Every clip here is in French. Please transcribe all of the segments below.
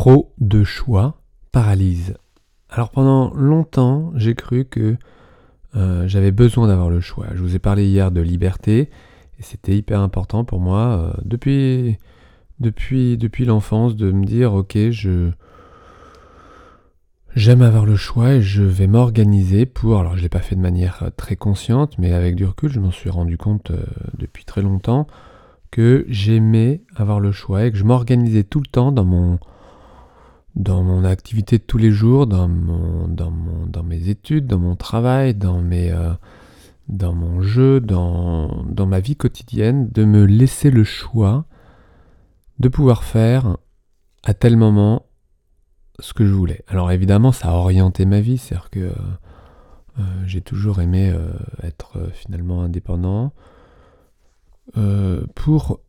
Trop de choix paralyse. Alors pendant longtemps, j'ai cru que euh, j'avais besoin d'avoir le choix. Je vous ai parlé hier de liberté et c'était hyper important pour moi euh, depuis, depuis, depuis l'enfance de me dire ok, j'aime avoir le choix et je vais m'organiser pour. Alors je l'ai pas fait de manière euh, très consciente, mais avec du recul, je m'en suis rendu compte depuis très longtemps que j'aimais avoir le choix et que je m'organisais tout le temps dans mon dans mon activité de tous les jours, dans, mon, dans, mon, dans mes études, dans mon travail, dans, mes, euh, dans mon jeu, dans, dans ma vie quotidienne, de me laisser le choix de pouvoir faire à tel moment ce que je voulais. Alors évidemment, ça a orienté ma vie, c'est-à-dire que euh, j'ai toujours aimé euh, être finalement indépendant pour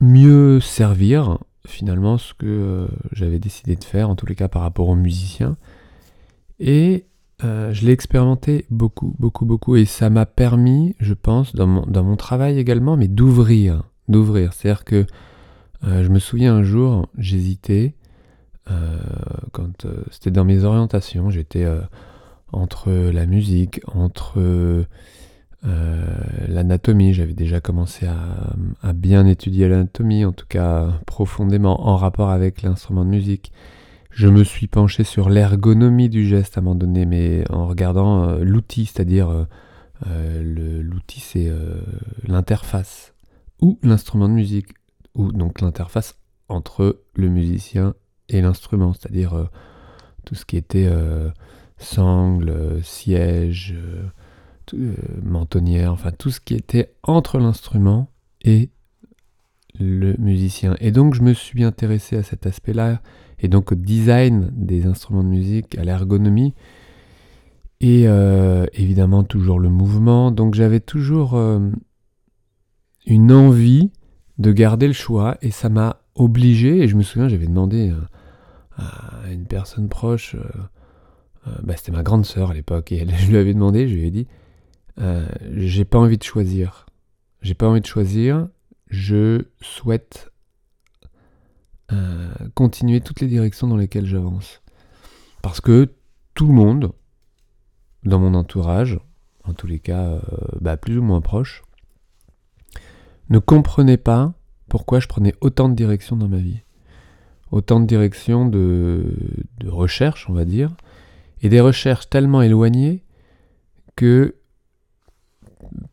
mieux servir finalement ce que euh, j'avais décidé de faire, en tous les cas par rapport aux musiciens. Et euh, je l'ai expérimenté beaucoup, beaucoup, beaucoup. Et ça m'a permis, je pense, dans mon, dans mon travail également, mais d'ouvrir. D'ouvrir. C'est-à-dire que euh, je me souviens un jour, j'hésitais, quand c'était dans mes orientations, j'étais entre la musique, entre euh, l'anatomie, j'avais déjà commencé à, bien étudier l'anatomie, en tout cas profondément en rapport avec l'instrument de musique. Je me suis penché sur l'ergonomie du geste à un moment donné, mais en regardant euh, l'outil, c'est-à-dire euh, l'outil c'est l'interface ou l'instrument de musique, ou donc l'interface entre le musicien et l'instrument, c'est-à-dire tout ce qui était sangle, siège, euh, mentonnière, enfin tout ce qui était entre l'instrument et le musicien. Et donc je me suis intéressé à cet aspect-là, et donc au design des instruments de musique, à l'ergonomie, et euh, évidemment toujours le mouvement. Donc j'avais toujours euh, une envie de garder le choix, et ça m'a obligé, et je me souviens, j'avais demandé à une personne proche, bah, c'était ma grande sœur à l'époque, et je lui avais demandé, je lui ai dit, euh, j'ai pas envie de choisir. J'ai pas envie de choisir. Je souhaite euh, continuer toutes les directions dans lesquelles j'avance. Parce que tout le monde, dans mon entourage, en tous les cas euh, bah, plus ou moins proche, ne comprenait pas pourquoi je prenais autant de directions dans ma vie. Autant de directions de, de recherche, on va dire, et des recherches tellement éloignées que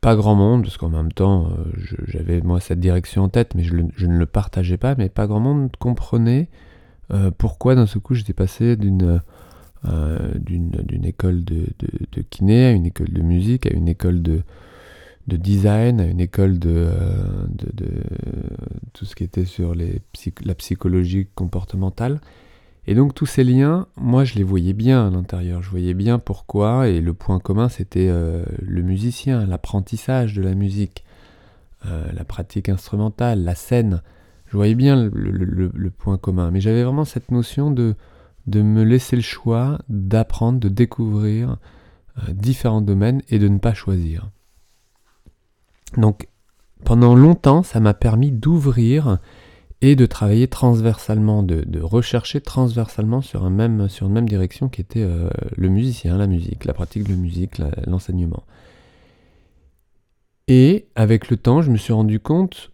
pas grand monde, parce qu'en même temps, euh, j'avais moi cette direction en tête, mais je, ne le partageais pas, mais pas grand monde comprenait euh, pourquoi d'un seul coup j'étais passé d'une euh, école de, kiné à une école de musique, à une école de, de design, à une école de, de, tout ce qui était sur les la psychologie comportementale. Et donc tous ces liens, moi je les voyais bien à l'intérieur, je voyais bien pourquoi, et le point commun c'était euh, le musicien, l'apprentissage de la musique, euh, la pratique instrumentale, la scène, je voyais bien le, point commun, mais j'avais vraiment cette notion de, de me laisser le choix d'apprendre, de découvrir euh, différents domaines et de ne pas choisir. Donc pendant longtemps ça m'a permis d'ouvrir et de travailler transversalement, de, rechercher transversalement sur, un même, sur une même direction qui était euh, le musicien, la musique, la pratique de la musique, l'enseignement. et avec le temps, je me suis rendu compte,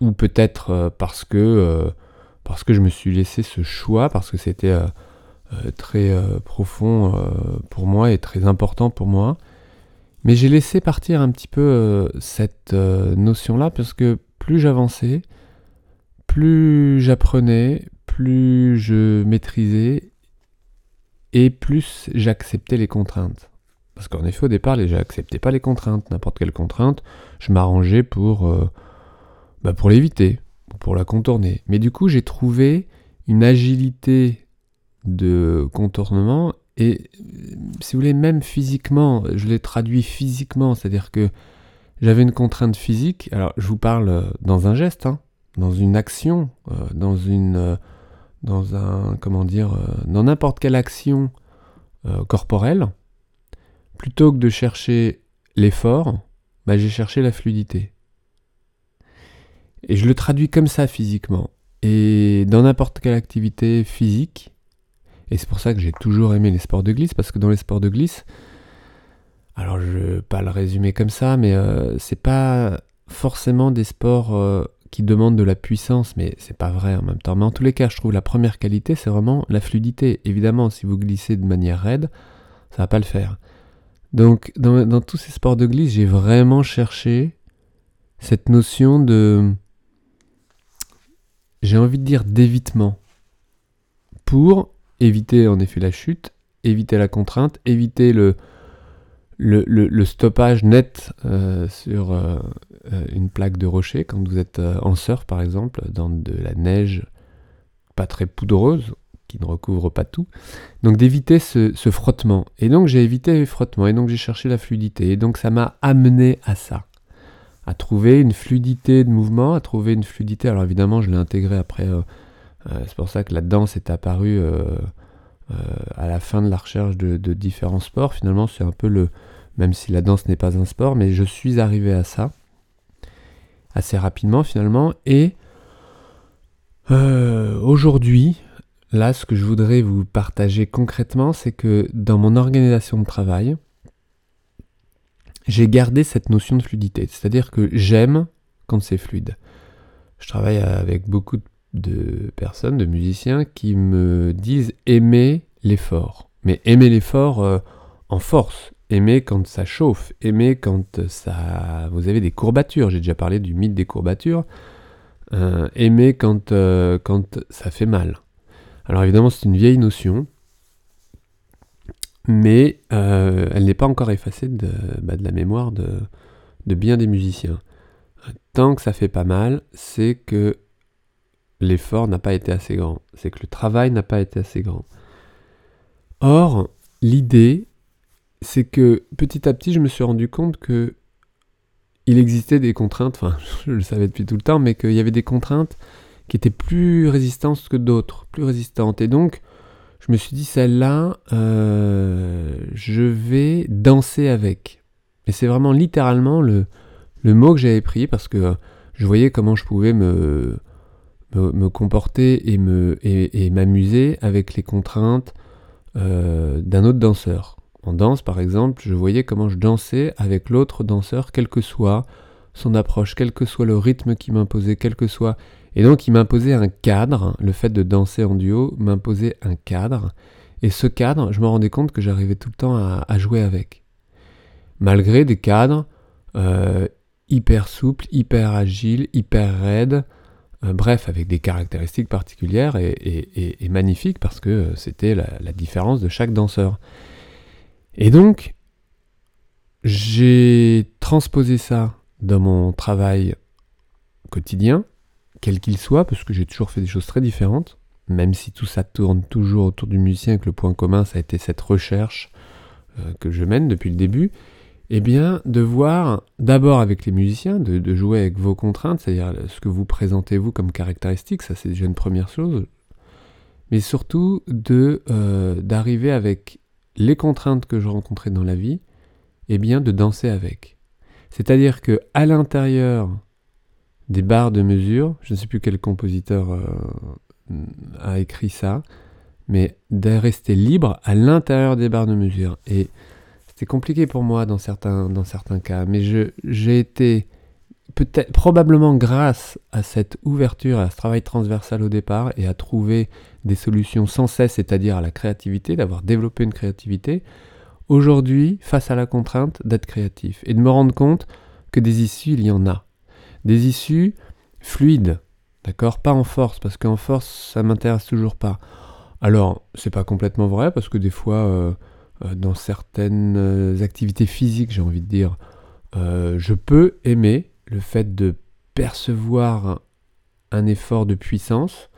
ou peut-être euh, parce que euh, parce que je me suis laissé ce choix, parce que c'était très profond pour moi et très important pour moi, mais j'ai laissé partir un petit peu cette notion-là parce que plus j'avançais, plus j'apprenais, plus je maîtrisais et plus j'acceptais les contraintes. Parce qu'en effet, au départ, j'acceptais pas les contraintes. N'importe quelle contrainte, je m'arrangeais pour, euh, bah, pour l'éviter, pour la contourner. Mais du coup, j'ai trouvé une agilité de contournement et, si vous voulez, même physiquement, je l'ai traduit physiquement, c'est-à-dire que j'avais une contrainte physique. Alors, je vous parle dans un geste, hein, dans une action, euh, dans une, euh, dans un, comment dire, euh, dans n'importe quelle action corporelle, plutôt que de chercher l'effort, bah, j'ai cherché la fluidité. Et je le traduis comme ça physiquement. Et dans n'importe quelle activité physique, et c'est pour ça que j'ai toujours aimé les sports de glisse, parce que dans les sports de glisse, alors je ne vais pas le résumer comme ça, mais euh, c'est pas forcément des sports qui demandent de la puissance, mais c'est pas vrai en même temps. Mais en tous les cas, je trouve la première qualité, c'est vraiment la fluidité. Évidemment, si vous glissez de manière raide, ça va pas le faire. Donc, dans, dans tous ces sports de glisse, j'ai vraiment cherché cette notion de, j'ai envie de dire d'évitement, pour éviter en effet la chute, éviter la contrainte, éviter le, le, stoppage net euh, sur euh, euh, une plaque de rocher quand vous êtes en surf par exemple, dans de la neige pas très poudreuse, qui ne recouvre pas tout. Donc d'éviter ce, ce, frottement. Et donc j'ai évité les frottements, et donc j'ai cherché la fluidité. Et donc ça m'a amené à ça. À trouver une fluidité de mouvement, à trouver une fluidité. Alors évidemment, je l'ai intégré après. c'est pour ça que la danse est apparue à la fin de la recherche de, de différents sports. Finalement, c'est un peu le, même si la danse n'est pas un sport, mais je suis arrivé à ça assez rapidement finalement. Et euh, aujourd'hui, là, ce que je voudrais vous partager concrètement, c'est que dans mon organisation de travail, j'ai gardé cette notion de fluidité. C'est-à-dire que j'aime quand c'est fluide. Je travaille avec beaucoup de personnes, de musiciens, qui me disent aimer l'effort. Mais aimer l'effort euh, en force, Aimer quand ça chauffe, aimer quand ça, vous avez des courbatures. J'ai déjà parlé du mythe des courbatures. Euh, aimer quand, euh, quand ça fait mal. Alors évidemment, c'est une vieille notion, mais euh, elle n'est pas encore effacée de, bah, de la mémoire de, de, bien des musiciens. Tant que ça fait pas mal, c'est que l'effort n'a pas été assez grand, c'est que le travail n'a pas été assez grand. Or, l'idée, c'est que petit à petit, je me suis rendu compte que il existait des contraintes, enfin, je le savais depuis tout le temps, mais qu'il y avait des contraintes qui étaient plus résistantes que d'autres, plus résistantes. Et donc, je me suis dit, celle-là, euh, je vais danser avec. Et c'est vraiment littéralement le, le mot que j'avais pris parce que je voyais comment je pouvais me, me, comporter et, et, m'amuser avec les contraintes euh, d'un autre danseur. En danse, par exemple, je voyais comment je dansais avec l'autre danseur, quel que soit son approche, quel que soit le rythme qu'il m'imposait, quel que soit... Et donc il m'imposait un cadre, le fait de danser en duo m'imposait un cadre, et ce cadre, je me rendais compte que j'arrivais tout le temps à, jouer avec. Malgré des cadres euh, hyper souples, hyper agiles, hyper raides, euh, bref, avec des caractéristiques particulières et, magnifiques parce que c'était la différence de chaque danseur. Et donc, j'ai transposé ça dans mon travail quotidien, quel qu'il soit, parce que j'ai toujours fait des choses très différentes, même si tout ça tourne toujours autour du musicien, et que le point commun, ça a été cette recherche euh, que je mène depuis le début, eh bien, de voir d'abord avec les musiciens, de, jouer avec vos contraintes, c'est-à-dire ce que vous présentez vous comme caractéristique, ça c'est déjà une première chose, mais surtout de euh, d'arriver avec les contraintes que je rencontrais dans la vie, et eh bien de danser avec. C'est-à-dire que à l'intérieur des barres de mesure, je ne sais plus quel compositeur euh, a écrit ça, mais de rester libre à l'intérieur des barres de mesure. Et c'était compliqué pour moi dans certains, dans certains cas, mais j'ai été peut-être probablement grâce à cette ouverture, à ce travail transversal au départ et à trouver des solutions sans cesse, c'est-à-dire à la créativité, d'avoir développé une créativité, aujourd'hui, face à la contrainte d'être créatif et de me rendre compte que des issues, il y en a. Des issues fluides, d'accord Pas en force, parce qu'en force, ça m'intéresse toujours pas. Alors, c'est pas complètement vrai, parce que des fois, euh, dans certaines euh, activités physiques, j'ai envie de dire, je peux aimer le fait de percevoir un effort de puissance.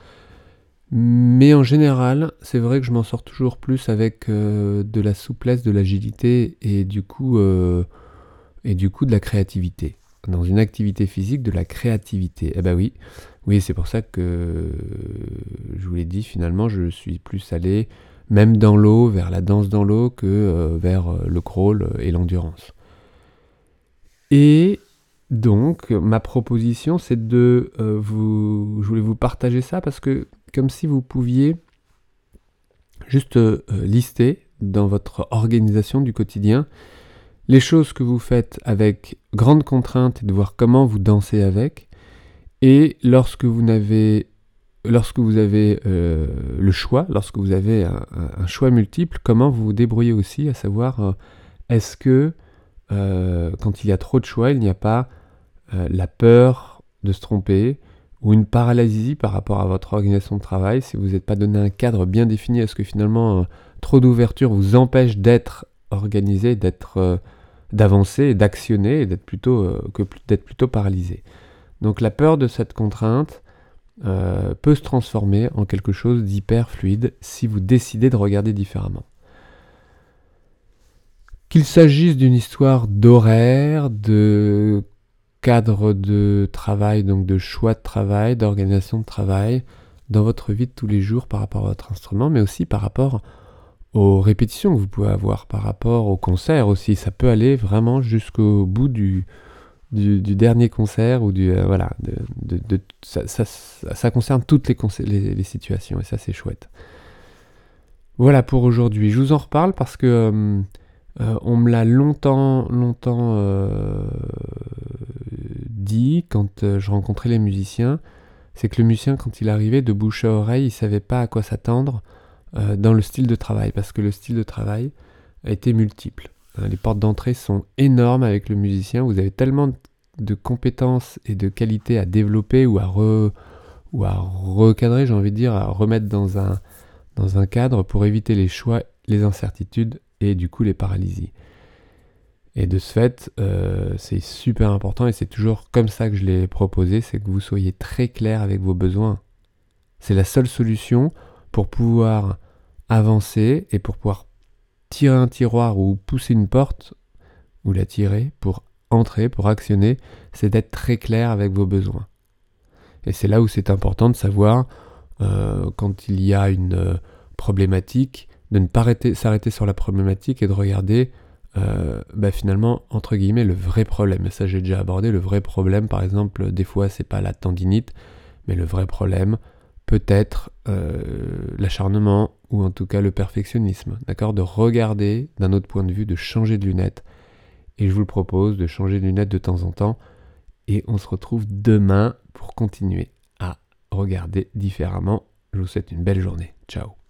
Mais en général, c'est vrai que je m'en sors toujours plus avec euh, de la souplesse, de l'agilité et du coup euh, et du coup de la créativité. Dans une activité physique, de la créativité. Eh ben oui, oui, c'est pour ça que je vous l'ai dit. Finalement, je suis plus allé même dans l'eau, vers la danse dans l'eau, que euh, vers le crawl et l'endurance. Et donc, ma proposition, c'est de euh, vous. Je voulais vous partager ça parce que, comme si vous pouviez juste euh, lister dans votre organisation du quotidien les choses que vous faites avec grande contrainte et de voir comment vous dansez avec. Et lorsque vous n'avez lorsque vous avez euh, le choix, lorsque vous avez un, choix multiple, comment vous vous débrouillez aussi, à savoir est-ce que quand il y a trop de choix, il n'y a pas euh, la peur de se tromper ou une paralysie par rapport à votre organisation de travail, si vous n'êtes pas donné un cadre bien défini, est-ce que finalement euh, trop d'ouverture vous empêche d'être organisé, d'être euh, d'avancer, d'actionner et d'être plutôt que d'être plutôt paralysé? Donc la peur de cette contrainte peut se transformer en quelque chose d'hyper fluide si vous décidez de regarder différemment. Qu'il s'agisse d'une histoire d'horaire, de cadre de travail, donc de choix de travail, d'organisation de travail dans votre vie de tous les jours par rapport à votre instrument, mais aussi par rapport aux répétitions que vous pouvez avoir, par rapport au concert aussi. Ça peut aller vraiment jusqu'au bout du, du, dernier concert ou du euh, voilà, ça, concerne toutes les, situations et ça c'est chouette. Voilà pour aujourd'hui. Je vous en reparle parce que euh, euh, on me l'a longtemps, longtemps dit quand je rencontrais les musiciens, c'est que le musicien, quand il arrivait de bouche à oreille, il savait pas à quoi s'attendre dans le style de travail, parce que le style de travail a été multiple. Hein, les portes d'entrée sont énormes avec le musicien. Vous avez tellement de compétences et de qualités à développer ou à, recadrer, j'ai envie de dire, à remettre dans un, dans un cadre pour éviter les choix, les incertitudes et du coup les paralysies. Et de ce fait, euh, c'est super important et c'est toujours comme ça que je l'ai proposé, c'est que vous soyez très clair avec vos besoins. C'est la seule solution pour pouvoir avancer et pour pouvoir tirer un tiroir ou pousser une porte ou la tirer pour entrer, pour actionner, c'est d'être très clair avec vos besoins. Et c'est là où c'est important de savoir euh, quand il y a une euh, problématique, de ne pas s'arrêter sur la problématique et de regarder euh, bah finalement, entre guillemets, le vrai problème, et ça j'ai déjà abordé, le vrai problème, par exemple, des fois c'est pas la tendinite, mais le vrai problème peut être l'acharnement ou en tout cas le perfectionnisme, d'accord De regarder d'un autre point de vue, de changer de lunettes. Et je vous le propose de changer de lunettes de temps en temps. Et on se retrouve demain pour continuer à regarder différemment. Je vous souhaite une belle journée. Ciao